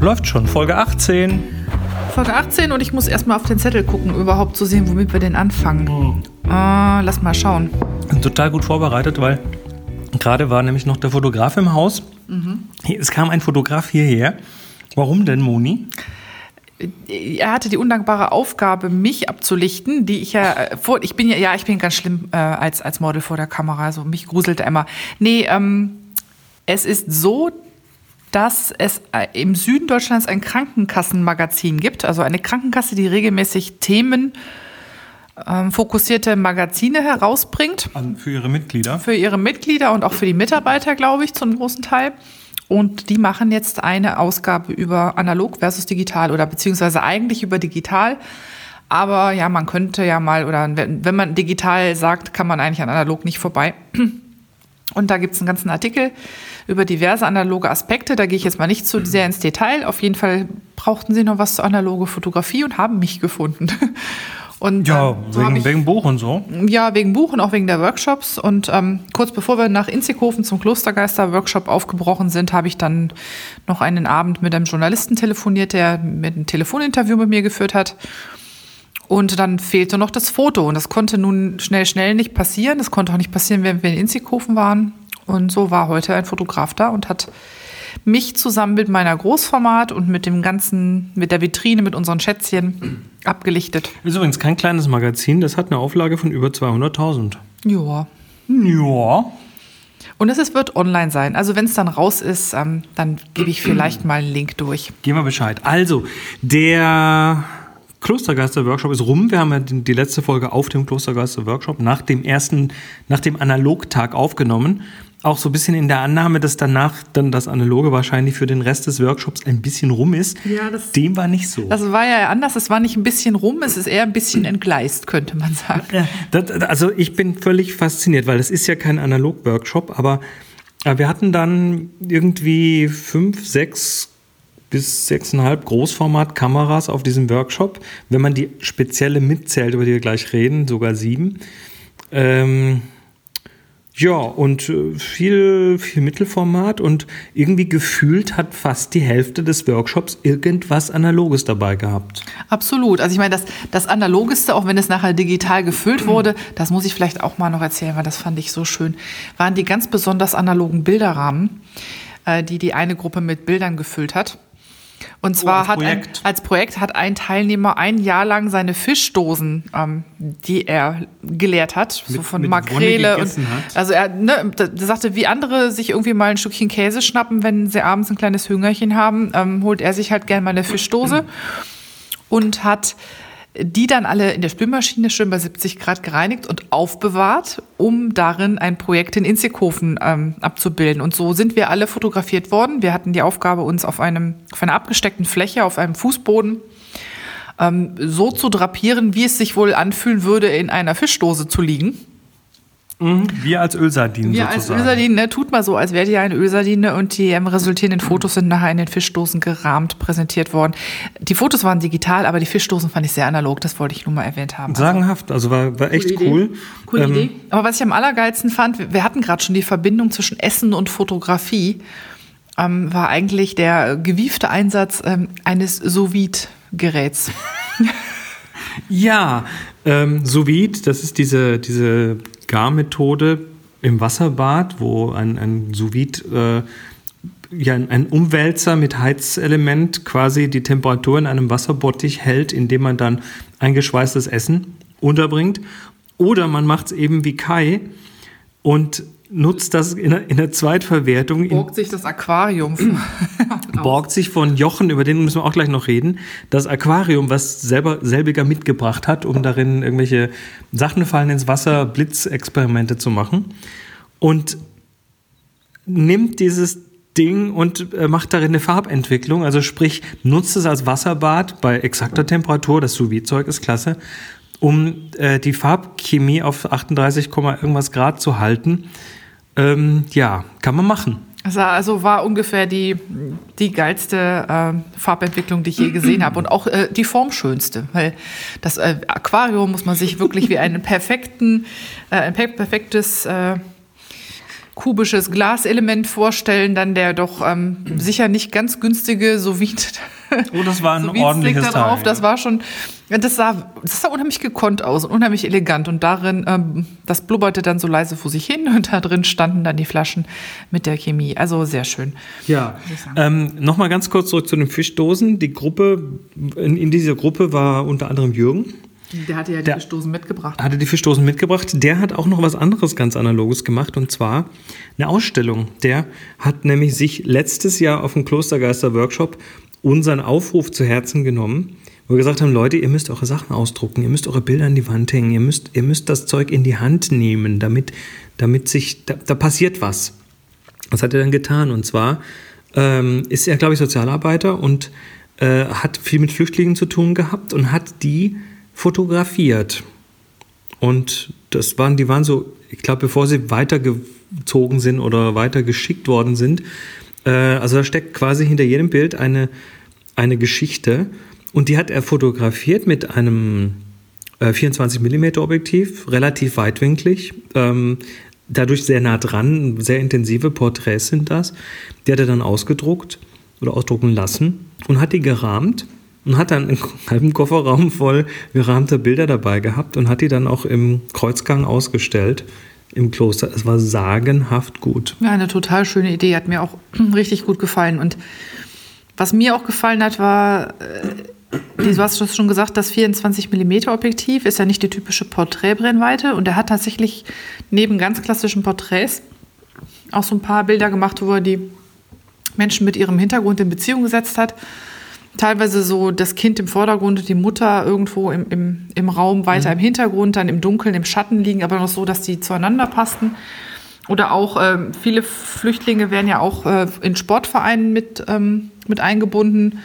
läuft schon. Folge 18. Folge 18 und ich muss erstmal auf den Zettel gucken, überhaupt zu sehen, womit wir denn anfangen. Mhm. Äh, lass mal schauen. Total gut vorbereitet, weil gerade war nämlich noch der Fotograf im Haus. Mhm. Es kam ein Fotograf hierher. Warum denn, Moni? er hatte die undankbare Aufgabe, mich abzulichten, die ich ja äh, vor, ich bin ja, ja, ich bin ganz schlimm äh, als, als Model vor der Kamera, also mich gruselte immer. Nee, ähm, es ist so, dass es äh, im Süden Deutschlands ein Krankenkassenmagazin gibt, also eine Krankenkasse, die regelmäßig Themen ähm, fokussierte Magazine herausbringt. Für ihre Mitglieder? Für ihre Mitglieder und auch für die Mitarbeiter, glaube ich, zum großen Teil. Und die machen jetzt eine Ausgabe über analog versus digital oder beziehungsweise eigentlich über digital. Aber ja, man könnte ja mal, oder wenn man digital sagt, kann man eigentlich an analog nicht vorbei. Und da gibt es einen ganzen Artikel über diverse analoge Aspekte. Da gehe ich jetzt mal nicht zu sehr ins Detail. Auf jeden Fall brauchten sie noch was zur analoge Fotografie und haben mich gefunden. Und, ja, ähm, wegen, ich, wegen Buch und so. Ja, wegen Buch und auch wegen der Workshops. Und ähm, kurz bevor wir nach Inzighofen zum Klostergeister-Workshop aufgebrochen sind, habe ich dann noch einen Abend mit einem Journalisten telefoniert, der mit einem Telefoninterview mit mir geführt hat. Und dann fehlte noch das Foto. Und das konnte nun schnell, schnell nicht passieren. Das konnte auch nicht passieren, wenn wir in Inzighofen waren. Und so war heute ein Fotograf da und hat mich zusammen mit meiner Großformat und mit dem ganzen, mit der Vitrine, mit unseren Schätzchen abgelichtet. Ist übrigens kein kleines Magazin, das hat eine Auflage von über 200.000. Ja. Ja. Und es wird online sein. Also wenn es dann raus ist, ähm, dann gebe ich vielleicht mal einen Link durch. Gehen wir Bescheid. Also, der Klostergeister-Workshop ist rum. Wir haben ja die letzte Folge auf dem Klostergeister-Workshop nach dem ersten, nach dem Analogtag aufgenommen auch so ein bisschen in der Annahme, dass danach dann das Analoge wahrscheinlich für den Rest des Workshops ein bisschen rum ist. Ja, das, Dem war nicht so. Das war ja anders. Es war nicht ein bisschen rum, es ist eher ein bisschen entgleist, könnte man sagen. Das, also ich bin völlig fasziniert, weil das ist ja kein Analog-Workshop, aber wir hatten dann irgendwie fünf, sechs bis sechseinhalb Großformat-Kameras auf diesem Workshop. Wenn man die spezielle mitzählt, über die wir gleich reden, sogar sieben. Ähm, ja, und äh, viel, viel Mittelformat und irgendwie gefühlt hat fast die Hälfte des Workshops irgendwas Analoges dabei gehabt. Absolut. Also ich meine, das, das Analogeste, auch wenn es nachher digital gefüllt wurde, das muss ich vielleicht auch mal noch erzählen, weil das fand ich so schön, waren die ganz besonders analogen Bilderrahmen, äh, die die eine Gruppe mit Bildern gefüllt hat. Und zwar oh, als hat Projekt. Ein, als Projekt hat ein Teilnehmer ein Jahr lang seine Fischdosen, ähm, die er geleert hat, mit, so von Makrele und also er ne, sagte, wie andere sich irgendwie mal ein Stückchen Käse schnappen, wenn sie abends ein kleines Hüngerchen haben, ähm, holt er sich halt gerne mal eine Fischdose und hat die dann alle in der Spülmaschine schön bei 70 Grad gereinigt und aufbewahrt, um darin ein Projekt in Inzighofen ähm, abzubilden. Und so sind wir alle fotografiert worden. Wir hatten die Aufgabe, uns auf, einem, auf einer abgesteckten Fläche, auf einem Fußboden ähm, so zu drapieren, wie es sich wohl anfühlen würde, in einer Fischdose zu liegen. Mhm. Wir als Ölsardinen Wir sozusagen. als Ölsardinen, ne, tut mal so, als wäre die eine Ölsardine und die ähm, resultierenden Fotos sind nachher in den Fischdosen gerahmt präsentiert worden. Die Fotos waren digital, aber die Fischdosen fand ich sehr analog, das wollte ich nur mal erwähnt haben. Also, Sagenhaft, also war, war echt cool. Coole ähm, Idee. Aber was ich am allergeilsten fand, wir hatten gerade schon die Verbindung zwischen Essen und Fotografie, ähm, war eigentlich der gewiefte Einsatz ähm, eines Sous-Vide-Geräts. ja, ähm, Sous-Vide, das ist diese, diese Garmethode im Wasserbad, wo ein, ein sous äh, ja, ein Umwälzer mit Heizelement quasi die Temperatur in einem Wasserbottich hält, indem man dann eingeschweißtes Essen unterbringt. Oder man macht es eben wie Kai und nutzt das in der, in der Zweitverwertung. Borgt sich das Aquarium. borgt sich von Jochen, über den müssen wir auch gleich noch reden, das Aquarium, was selber selbiger mitgebracht hat, um darin irgendwelche Sachen fallen ins Wasser, Blitzexperimente zu machen. Und nimmt dieses Ding und äh, macht darin eine Farbentwicklung, also sprich, nutzt es als Wasserbad bei exakter Temperatur, das Sous-Vide-Zeug ist klasse, um äh, die Farbchemie auf 38, irgendwas Grad zu halten ähm, ja, kann man machen. Also war ungefähr die, die geilste äh, Farbentwicklung, die ich je gesehen habe. Und auch äh, die formschönste. Weil das äh, Aquarium muss man sich wirklich wie einen perfekten, äh, ein perfektes äh, kubisches Glaselement vorstellen, dann der doch ähm, sicher nicht ganz günstige sous Oh, das war ein so ordentliches da drauf. Teil. Das war schon, das sah, das sah unheimlich gekonnt aus und unheimlich elegant. Und darin, ähm, das blubberte dann so leise vor sich hin und da drin standen dann die Flaschen mit der Chemie. Also sehr schön. Ja, ähm, nochmal ganz kurz zurück zu den Fischdosen. Die Gruppe, in, in dieser Gruppe war unter anderem Jürgen. Der hatte ja die Der- Fischdosen mitgebracht. hatte die Fischdosen mitgebracht. Der hat auch noch was anderes ganz Analoges gemacht und zwar eine Ausstellung. Der hat nämlich sich letztes Jahr auf dem Klostergeister-Workshop unseren Aufruf zu Herzen genommen, wo wir gesagt haben, Leute, ihr müsst eure Sachen ausdrucken, ihr müsst eure Bilder an die Wand hängen, ihr müsst, ihr müsst das Zeug in die Hand nehmen, damit, damit sich, da, da passiert was. Was hat er dann getan? Und zwar ähm, ist er, glaube ich, Sozialarbeiter und äh, hat viel mit Flüchtlingen zu tun gehabt und hat die fotografiert. Und das waren, die waren so, ich glaube, bevor sie weitergezogen sind oder weitergeschickt worden sind. Äh, also da steckt quasi hinter jedem Bild eine, eine Geschichte. Und die hat er fotografiert mit einem äh, 24 mm Objektiv, relativ weitwinklig. Ähm, dadurch sehr nah dran, sehr intensive Porträts sind das. Die hat er dann ausgedruckt oder ausdrucken lassen und hat die gerahmt und hat dann einen halben Kofferraum voll gerahmter Bilder dabei gehabt und hat die dann auch im Kreuzgang ausgestellt im Kloster. Es war sagenhaft gut. Ja, eine total schöne Idee, hat mir auch richtig gut gefallen. Und was mir auch gefallen hat, war, äh, du hast das schon gesagt, das 24 mm Objektiv ist ja nicht die typische Porträtbrennweite und er hat tatsächlich neben ganz klassischen Porträts auch so ein paar Bilder gemacht, wo er die Menschen mit ihrem Hintergrund in Beziehung gesetzt hat. Teilweise so das Kind im Vordergrund und die Mutter irgendwo im, im, im Raum weiter im Hintergrund, dann im Dunkeln, im Schatten liegen, aber noch so, dass die zueinander passten. Oder auch ähm, viele Flüchtlinge werden ja auch äh, in Sportvereinen mit, ähm, mit eingebunden.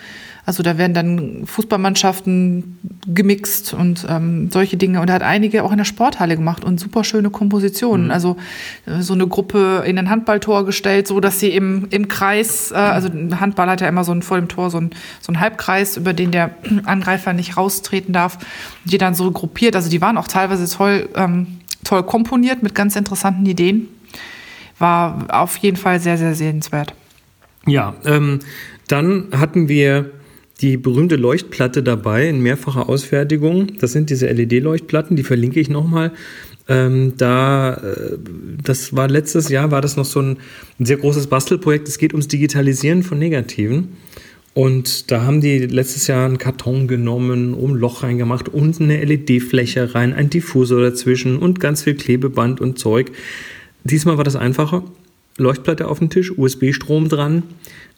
Also da werden dann Fußballmannschaften gemixt und ähm, solche Dinge. Und er hat einige auch in der Sporthalle gemacht und super schöne Kompositionen. Also äh, so eine Gruppe in ein Handballtor gestellt, so dass sie im, im Kreis, äh, also ein Handball hat ja immer so ein, vor dem Tor so ein, so ein Halbkreis, über den der Angreifer nicht raustreten darf, die dann so gruppiert. Also die waren auch teilweise toll, ähm, toll komponiert mit ganz interessanten Ideen. War auf jeden Fall sehr, sehr sehenswert. Ja, ähm, dann hatten wir die berühmte Leuchtplatte dabei in mehrfacher Ausfertigung. Das sind diese LED-Leuchtplatten, die verlinke ich nochmal. Ähm, da, äh, das war letztes Jahr, war das noch so ein, ein sehr großes Bastelprojekt. Es geht ums Digitalisieren von Negativen. Und da haben die letztes Jahr einen Karton genommen, um ein Loch reingemacht, unten eine LED-Fläche rein, ein Diffusor dazwischen und ganz viel Klebeband und Zeug. Diesmal war das einfacher. Leuchtplatte auf dem Tisch, USB-Strom dran,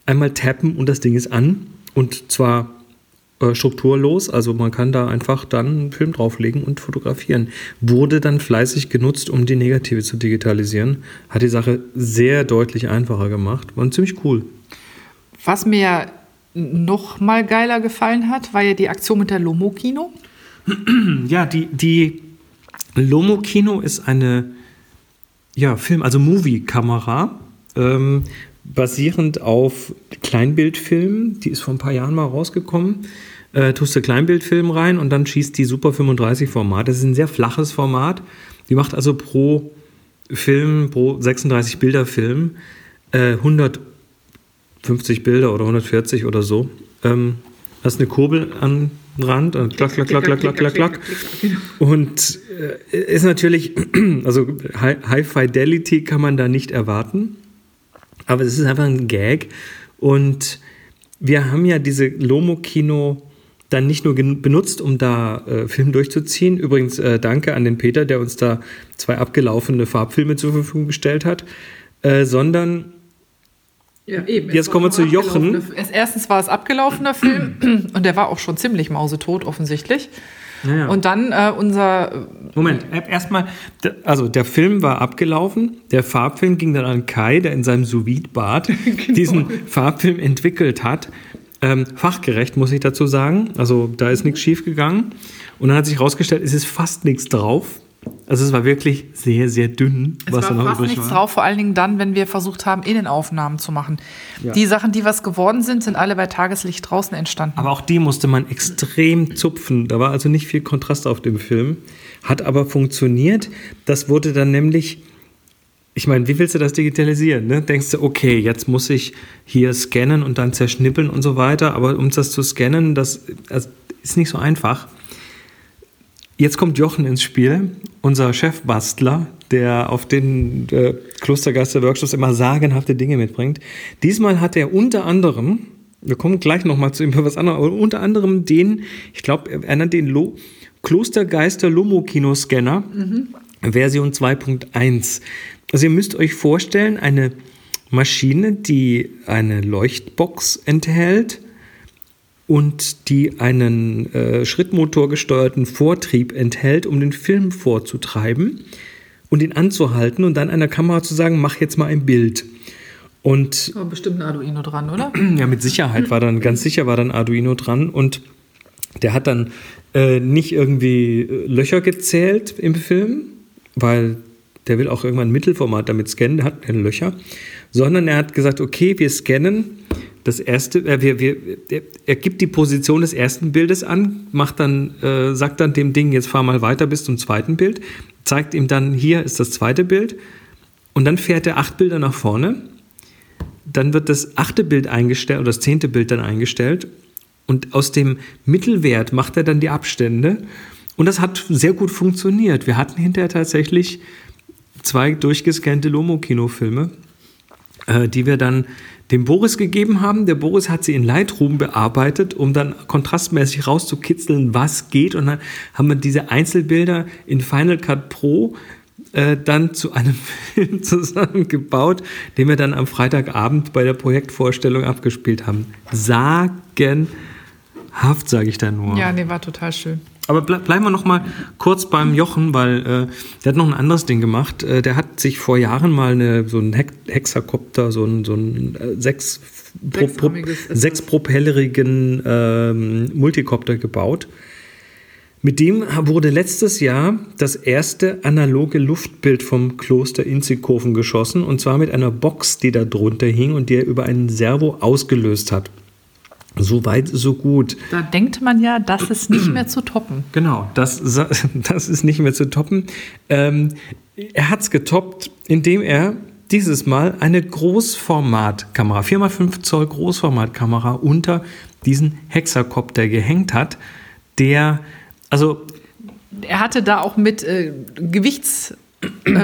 einmal tappen und das Ding ist an. Und zwar äh, strukturlos, also man kann da einfach dann einen Film drauflegen und fotografieren. Wurde dann fleißig genutzt, um die Negative zu digitalisieren. Hat die Sache sehr deutlich einfacher gemacht. War ziemlich cool. Was mir noch mal geiler gefallen hat, war ja die Aktion mit der Lomo-Kino. Ja, die, die Lomo Kino ist eine ja, Film, also Movie-Kamera, ähm, basierend auf Kleinbildfilmen. Die ist vor ein paar Jahren mal rausgekommen. Äh, tust du Kleinbildfilm rein und dann schießt die Super 35 Format. Das ist ein sehr flaches Format. Die macht also pro Film, pro 36 Bilder Film, äh, 150 Bilder oder 140 oder so. Ähm, hast eine Kurbel am Rand und klack, klack, klack, klack, klack, klack, klack. Und äh, ist natürlich, also High Fidelity kann man da nicht erwarten, aber es ist einfach ein Gag. Und wir haben ja diese Lomo-Kino dann nicht nur benutzt, um da äh, Film durchzuziehen. Übrigens äh, danke an den Peter, der uns da zwei abgelaufene Farbfilme zur Verfügung gestellt hat, äh, sondern Ja, eben. Jetzt kommen wir zu Jochen. Erstens war es abgelaufener Film und der war auch schon ziemlich mausetot offensichtlich. Naja. Und dann äh, unser Moment, äh, erstmal, also der Film war abgelaufen, der Farbfilm ging dann an Kai, der in seinem sous bad diesen Farbfilm entwickelt hat. Ähm, fachgerecht, muss ich dazu sagen. Also da ist nichts schief gegangen. Und dann hat sich herausgestellt, es ist fast nichts drauf. Also es war wirklich sehr, sehr dünn, Es was da war noch fast übrig nichts war. drauf, vor allen Dingen dann, wenn wir versucht haben, Innenaufnahmen zu machen. Ja. Die Sachen, die was geworden sind, sind alle bei Tageslicht draußen entstanden. Aber auch die musste man extrem zupfen. Da war also nicht viel Kontrast auf dem Film. Hat aber funktioniert. Das wurde dann nämlich ich meine, wie willst du das digitalisieren? Ne? Denkst du, okay, jetzt muss ich hier scannen und dann zerschnippeln und so weiter, aber um das zu scannen, das, das ist nicht so einfach. Jetzt kommt Jochen ins Spiel, unser Chefbastler, der auf den äh, Klostergeister-Workshops immer sagenhafte Dinge mitbringt. Diesmal hat er unter anderem, wir kommen gleich nochmal zu ihm für was anderes, aber unter anderem den, ich glaube, er nennt den Lo Klostergeister Lomo-Kino-Scanner, mhm. Version 2.1. Also ihr müsst euch vorstellen, eine Maschine, die eine Leuchtbox enthält und die einen äh, schrittmotorgesteuerten Vortrieb enthält, um den Film vorzutreiben und ihn anzuhalten und dann einer Kamera zu sagen, mach jetzt mal ein Bild. Und war bestimmt ein Arduino dran, oder? Ja, mit Sicherheit war dann, ganz sicher war dann Arduino dran und der hat dann äh, nicht irgendwie äh, Löcher gezählt im Film, weil der will auch irgendwann ein Mittelformat damit scannen, der hat keine Löcher, sondern er hat gesagt, okay, wir scannen das erste, äh, wir, wir, er, er, gibt die Position des ersten Bildes an, macht dann, äh, sagt dann dem Ding, jetzt fahr mal weiter bis zum zweiten Bild, zeigt ihm dann, hier ist das zweite Bild und dann fährt er acht Bilder nach vorne, dann wird das achte Bild eingestellt oder das zehnte Bild dann eingestellt und aus dem Mittelwert macht er dann die Abstände und das hat sehr gut funktioniert. Wir hatten hinterher tatsächlich zwei durchgescannte Lomo-Kinofilme, die wir dann dem Boris gegeben haben. Der Boris hat sie in Lightroom bearbeitet, um dann kontrastmäßig rauszukitzeln, was geht. Und dann haben wir diese Einzelbilder in Final Cut Pro äh, dann zu einem Film zusammengebaut, den wir dann am Freitagabend bei der Projektvorstellung abgespielt haben. Sagenhaft, sage ich da nur. Ja, nee, war total schön. Aber ble bleiben wir noch mal kurz beim Jochen, weil äh, der hat noch ein anderes Ding gemacht. Äh, der hat sich vor Jahren mal eine, so einen He Hexakopter, so einen, so einen äh, sechs, pro, pro, sechspropellerigen ähm, Multikopter gebaut. Mit dem wurde letztes Jahr das erste analoge Luftbild vom Kloster Inzikofen geschossen und zwar mit einer Box, die da drunter hing und die er über einen Servo ausgelöst hat. So weit, so gut. Da denkt man ja, das ist nicht mehr zu toppen. Genau, das, das ist nicht mehr zu toppen. Ähm, er hat es getoppt, indem er dieses Mal eine Großformatkamera, 4x5 Zoll Großformatkamera unter diesen Hexakopter gehängt hat, der, also. Er hatte da auch mit äh, Gewichts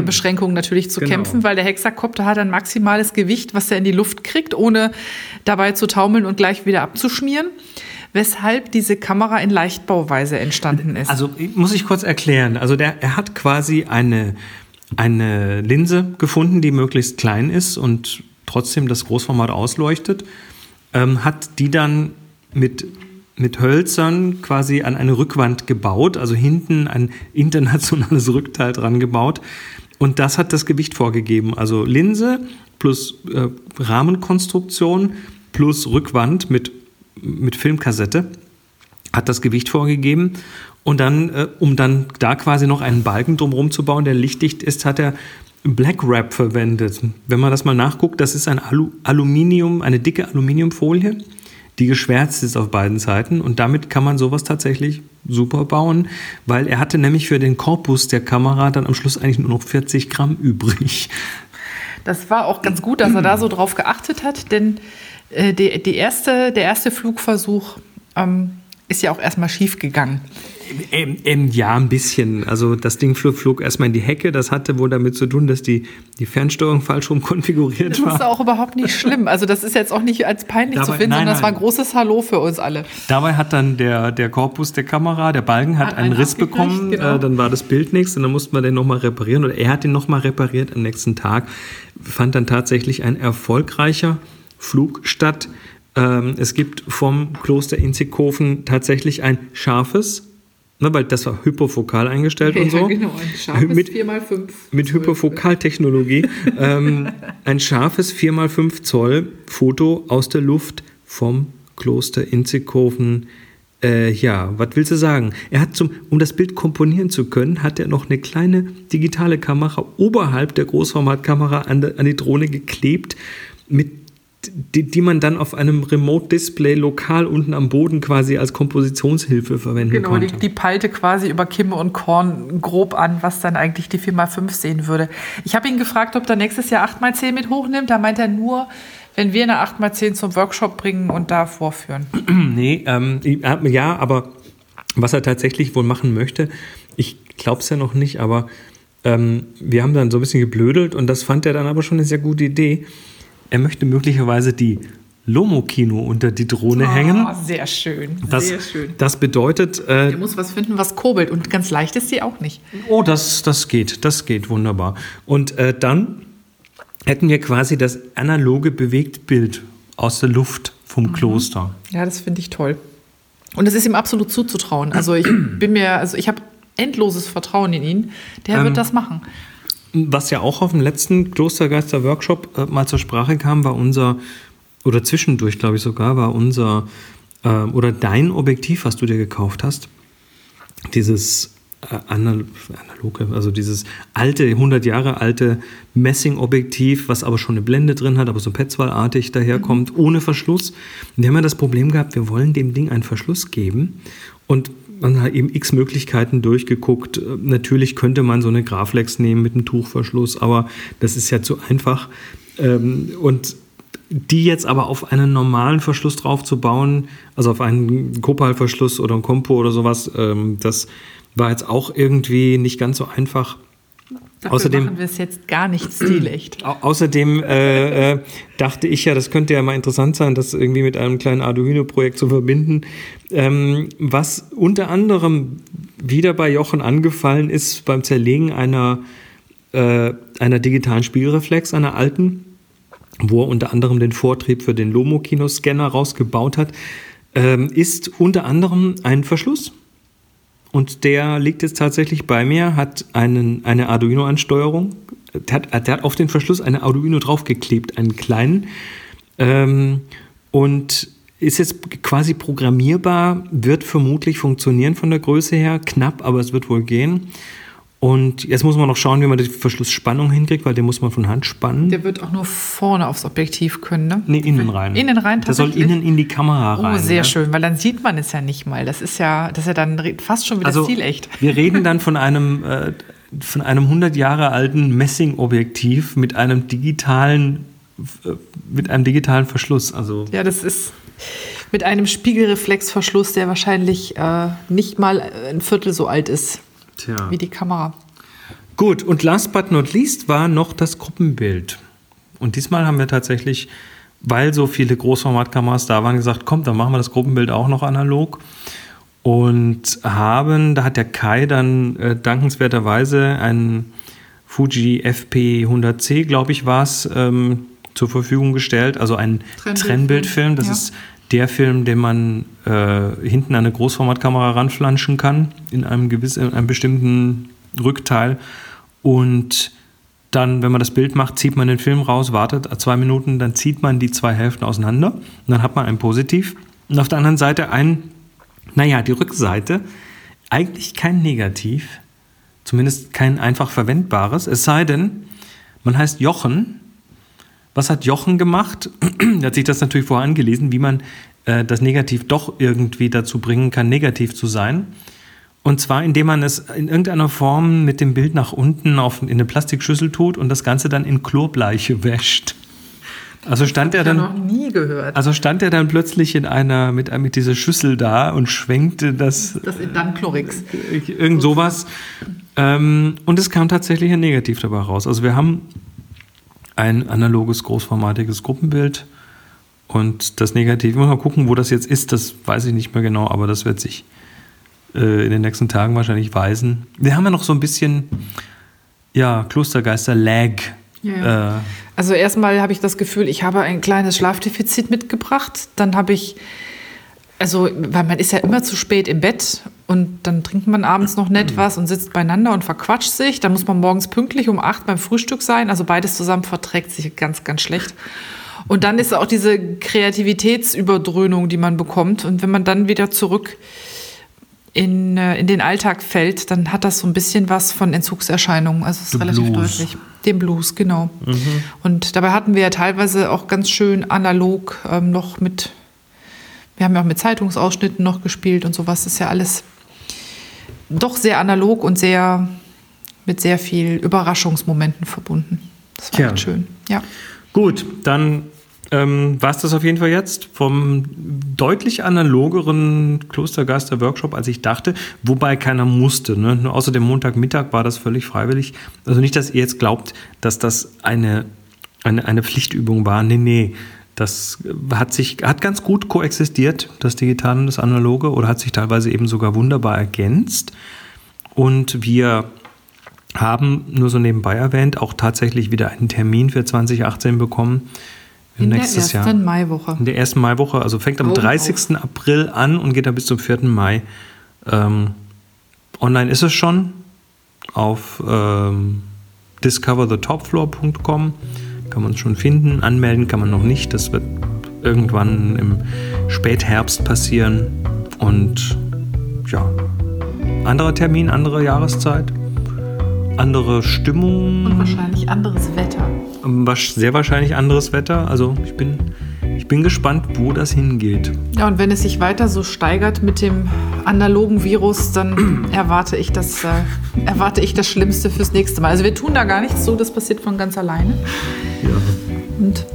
Beschränkungen natürlich zu genau. kämpfen, weil der Hexakopter hat ein maximales Gewicht, was er in die Luft kriegt, ohne dabei zu taumeln und gleich wieder abzuschmieren. Weshalb diese Kamera in Leichtbauweise entstanden ist. Also muss ich kurz erklären. Also der, er hat quasi eine, eine Linse gefunden, die möglichst klein ist und trotzdem das Großformat ausleuchtet, ähm, hat die dann mit mit Hölzern quasi an eine Rückwand gebaut, also hinten ein internationales Rückteil dran gebaut. Und das hat das Gewicht vorgegeben. Also Linse plus äh, Rahmenkonstruktion plus Rückwand mit, mit Filmkassette hat das Gewicht vorgegeben. Und dann, äh, um dann da quasi noch einen Balken drumherum zu bauen, der lichtdicht ist, hat er Black Wrap verwendet. Wenn man das mal nachguckt, das ist ein Alu Aluminium, eine dicke Aluminiumfolie die geschwärzt ist auf beiden Seiten. Und damit kann man sowas tatsächlich super bauen, weil er hatte nämlich für den Korpus der Kamera dann am Schluss eigentlich nur noch 40 Gramm übrig. Das war auch ganz gut, dass er da so drauf geachtet hat, denn äh, die, die erste, der erste Flugversuch ähm, ist ja auch erstmal schief gegangen. Ähm, ähm, ja, ein bisschen. Also das Ding flog, flog, erstmal in die Hecke. Das hatte wohl damit zu tun, dass die, die Fernsteuerung falsch rum konfiguriert war. Das ist auch überhaupt nicht schlimm. Also das ist jetzt auch nicht als peinlich Dabei, zu finden, nein, sondern das war ein großes Hallo für uns alle. Dabei hat dann der, der Korpus der Kamera, der Balken, hat, hat einen, einen Riss bekommen. Genau. Äh, dann war das Bild nichts und dann musste man den nochmal reparieren. Oder er hat den nochmal repariert am nächsten Tag. Fand dann tatsächlich ein erfolgreicher Flug statt. Ähm, es gibt vom Kloster Inzighofen tatsächlich ein scharfes Ne, weil das war hypofokal eingestellt ja, und so. Genau, ein scharfes mit, 4x5 mit Hyperfokaltechnologie. ähm, ein scharfes 4x5 Zoll Foto aus der Luft vom Kloster Inzighofen. Äh, ja, was willst du sagen? Er hat zum, um das Bild komponieren zu können, hat er noch eine kleine digitale Kamera oberhalb der Großformatkamera an, de, an die Drohne geklebt mit die, die man dann auf einem Remote-Display lokal unten am Boden quasi als Kompositionshilfe verwenden genau, konnte. Genau, die, die peilte quasi über Kimme und Korn grob an, was dann eigentlich die 4x5 sehen würde. Ich habe ihn gefragt, ob er nächstes Jahr 8x10 mit hochnimmt. Da meint er nur, wenn wir eine 8x10 zum Workshop bringen und da vorführen. nee, ähm, ja, aber was er tatsächlich wohl machen möchte, ich glaube es ja noch nicht, aber ähm, wir haben dann so ein bisschen geblödelt und das fand er dann aber schon eine sehr gute Idee er möchte möglicherweise die Lomo-Kino unter die Drohne oh, hängen. Sehr schön, das, sehr schön. Das bedeutet. Äh, Der muss was finden, was kurbelt. Und ganz leicht ist sie auch nicht. Oh, das, das geht, das geht wunderbar. Und äh, dann hätten wir quasi das analoge Bewegtbild aus der Luft vom mhm. Kloster. Ja, das finde ich toll. Und es ist ihm absolut zuzutrauen. Also ich bin mir, also ich habe endloses Vertrauen in ihn. Der ähm, wird das machen. Was ja auch auf dem letzten Klostergeister-Workshop äh, mal zur Sprache kam, war unser, oder zwischendurch glaube ich sogar, war unser, äh, oder dein Objektiv, was du dir gekauft hast. Dieses äh, analoge, also dieses alte, 100 Jahre alte Messing-Objektiv, was aber schon eine Blende drin hat, aber so Petzval-artig daherkommt, mhm. ohne Verschluss. Und wir haben ja das Problem gehabt, wir wollen dem Ding einen Verschluss geben und man hat eben x Möglichkeiten durchgeguckt. Natürlich könnte man so eine Graflex nehmen mit einem Tuchverschluss, aber das ist ja zu einfach. Ähm, und die jetzt aber auf einen normalen Verschluss drauf zu bauen, also auf einen Kopal-Verschluss oder einen Kompo oder sowas, ähm, das war jetzt auch irgendwie nicht ganz so einfach. Dafür außerdem machen wir es jetzt gar nicht stilecht. Au außerdem äh, äh, dachte ich ja, das könnte ja mal interessant sein, das irgendwie mit einem kleinen Arduino-Projekt zu verbinden. Ähm, was unter anderem wieder bei Jochen angefallen ist beim Zerlegen einer, äh, einer digitalen Spielreflex, einer alten, wo er unter anderem den Vortrieb für den Lomo-Kino-Scanner rausgebaut hat, ähm, ist unter anderem ein Verschluss und der liegt jetzt tatsächlich bei mir, hat einen, eine Arduino-Ansteuerung. Der hat, der hat auf den Verschluss eine Arduino draufgeklebt, einen kleinen. Ähm, und ist jetzt quasi programmierbar, wird vermutlich funktionieren von der Größe her, knapp, aber es wird wohl gehen. Und jetzt muss man noch schauen, wie man die Verschlussspannung hinkriegt, weil den muss man von Hand spannen. Der wird auch nur vorne aufs Objektiv können, ne? Nee, innen rein. Innen rein? Der soll innen in die Kamera rein. Oh, sehr ne? schön, weil dann sieht man es ja nicht mal. Das ist ja, das ist ja dann fast schon wieder also, stilecht. Wir reden dann von einem, äh, von einem 100 Jahre alten Messing-Objektiv mit einem digitalen, äh, mit einem digitalen Verschluss. Also ja, das ist mit einem Spiegelreflexverschluss, der wahrscheinlich äh, nicht mal ein Viertel so alt ist. Tja. wie die Kamera. Gut, und last but not least war noch das Gruppenbild. Und diesmal haben wir tatsächlich, weil so viele Großformatkameras da waren, gesagt, komm, dann machen wir das Gruppenbild auch noch analog. Und haben, da hat der Kai dann äh, dankenswerterweise einen Fuji FP 100C, glaube ich, war es, ähm, zur Verfügung gestellt. Also ein Trennbildfilm. Das ja. ist der Film, den man äh, hinten an eine Großformatkamera ranflanschen kann, in einem, gewissen, in einem bestimmten Rückteil. Und dann, wenn man das Bild macht, zieht man den Film raus, wartet zwei Minuten, dann zieht man die zwei Hälften auseinander und dann hat man ein Positiv. Und auf der anderen Seite ein, naja, die Rückseite, eigentlich kein Negativ, zumindest kein einfach verwendbares, es sei denn, man heißt Jochen was hat Jochen gemacht? er hat sich das natürlich vorher angelesen, wie man äh, das Negativ doch irgendwie dazu bringen kann, negativ zu sein. Und zwar, indem man es in irgendeiner Form mit dem Bild nach unten auf, in eine Plastikschüssel tut und das Ganze dann in Chlorbleiche wäscht. Also stand er dann noch nie gehört. Also stand er dann plötzlich in einer mit, mit dieser Schüssel da und schwenkte das. Das in dann Chlorix. Irgend sowas. Ähm, und es kam tatsächlich ein Negativ dabei raus. Also wir haben ein analoges, großformatiges Gruppenbild. Und das Negative, mal gucken, wo das jetzt ist, das weiß ich nicht mehr genau, aber das wird sich äh, in den nächsten Tagen wahrscheinlich weisen. Wir haben ja noch so ein bisschen, ja, Klostergeister-Lag. Ja. Äh, also erstmal habe ich das Gefühl, ich habe ein kleines Schlafdefizit mitgebracht. Dann habe ich also, weil man ist ja immer zu spät im Bett und dann trinkt man abends noch nett was und sitzt beieinander und verquatscht sich. Dann muss man morgens pünktlich um acht beim Frühstück sein. Also beides zusammen verträgt sich ganz, ganz schlecht. Und dann ist auch diese Kreativitätsüberdröhnung, die man bekommt. Und wenn man dann wieder zurück in, äh, in den Alltag fällt, dann hat das so ein bisschen was von Entzugserscheinungen. Also es ist The relativ Blues. deutlich. Den Blues, genau. Und dabei hatten wir ja teilweise auch ganz schön analog ähm, noch mit, wir haben ja auch mit Zeitungsausschnitten noch gespielt und sowas. Das ist ja alles doch sehr analog und sehr mit sehr viel Überraschungsmomenten verbunden. Das war echt schön. Ja. Gut, dann ähm, war es das auf jeden Fall jetzt vom deutlich analogeren Klostergeister-Workshop, als ich dachte, wobei keiner musste. Ne? Nur außer dem Montagmittag war das völlig freiwillig. Also nicht, dass ihr jetzt glaubt, dass das eine, eine, eine Pflichtübung war. Nee, nee. Das hat sich, hat ganz gut koexistiert, das Digitale und das Analoge, oder hat sich teilweise eben sogar wunderbar ergänzt. Und wir haben, nur so nebenbei erwähnt, auch tatsächlich wieder einen Termin für 2018 bekommen. In der nächstes ersten Jahr. Maiwoche. In der ersten Maiwoche, also fängt am Augen 30. April an und geht dann bis zum 4. Mai. Ähm, online ist es schon auf ähm, discoverthetopfloor.com. Kann man schon finden. Anmelden kann man noch nicht. Das wird irgendwann im Spätherbst passieren. Und ja, anderer Termin, andere Jahreszeit, andere Stimmung. Und wahrscheinlich anderes Wetter. Sehr wahrscheinlich anderes Wetter. Also ich bin, ich bin gespannt, wo das hingeht. Ja, und wenn es sich weiter so steigert mit dem analogen Virus, dann erwarte ich das, äh, erwarte ich das Schlimmste fürs nächste Mal. Also wir tun da gar nichts so, das passiert von ganz alleine. Ja. Und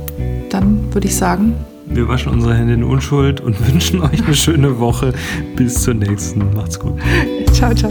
dann würde ich sagen, Wir waschen unsere Hände in Unschuld und wünschen euch eine schöne Woche. Bis zur nächsten. Macht's gut. ciao, ciao.